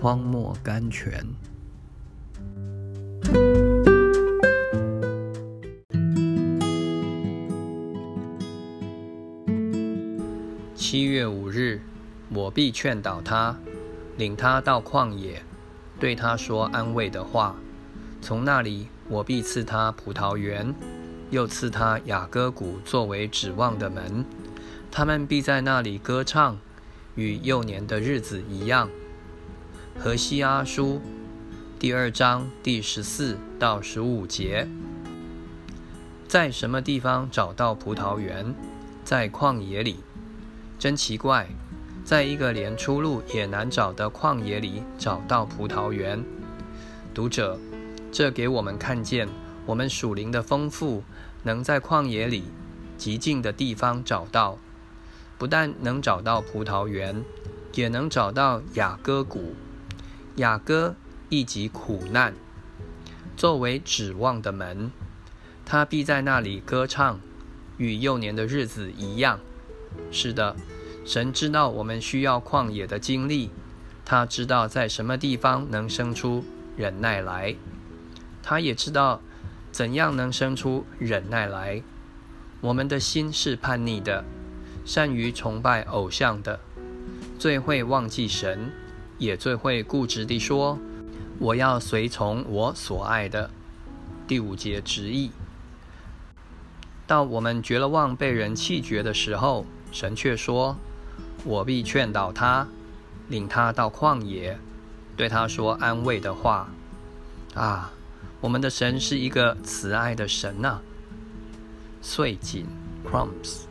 荒漠甘泉。七月五日，我必劝导他，领他到旷野，对他说安慰的话。从那里，我必赐他葡萄园，又赐他雅各谷作为指望的门。他们必在那里歌唱，与幼年的日子一样。何西阿书第二章第十四到十五节，在什么地方找到葡萄园？在旷野里。真奇怪，在一个连出路也难找的旷野里找到葡萄园。读者，这给我们看见，我们属灵的丰富能在旷野里极静的地方找到。不但能找到葡萄园，也能找到雅歌谷。雅歌亦即苦难，作为指望的门，他必在那里歌唱，与幼年的日子一样。是的，神知道我们需要旷野的经历，他知道在什么地方能生出忍耐来，他也知道怎样能生出忍耐来。我们的心是叛逆的，善于崇拜偶像的，最会忘记神。也最会固执地说：“我要随从我所爱的。”第五节直译。到我们绝了望、被人弃绝的时候，神却说：“我必劝导他，领他到旷野，对他说安慰的话。”啊，我们的神是一个慈爱的神呐！碎锦 （crumbs）。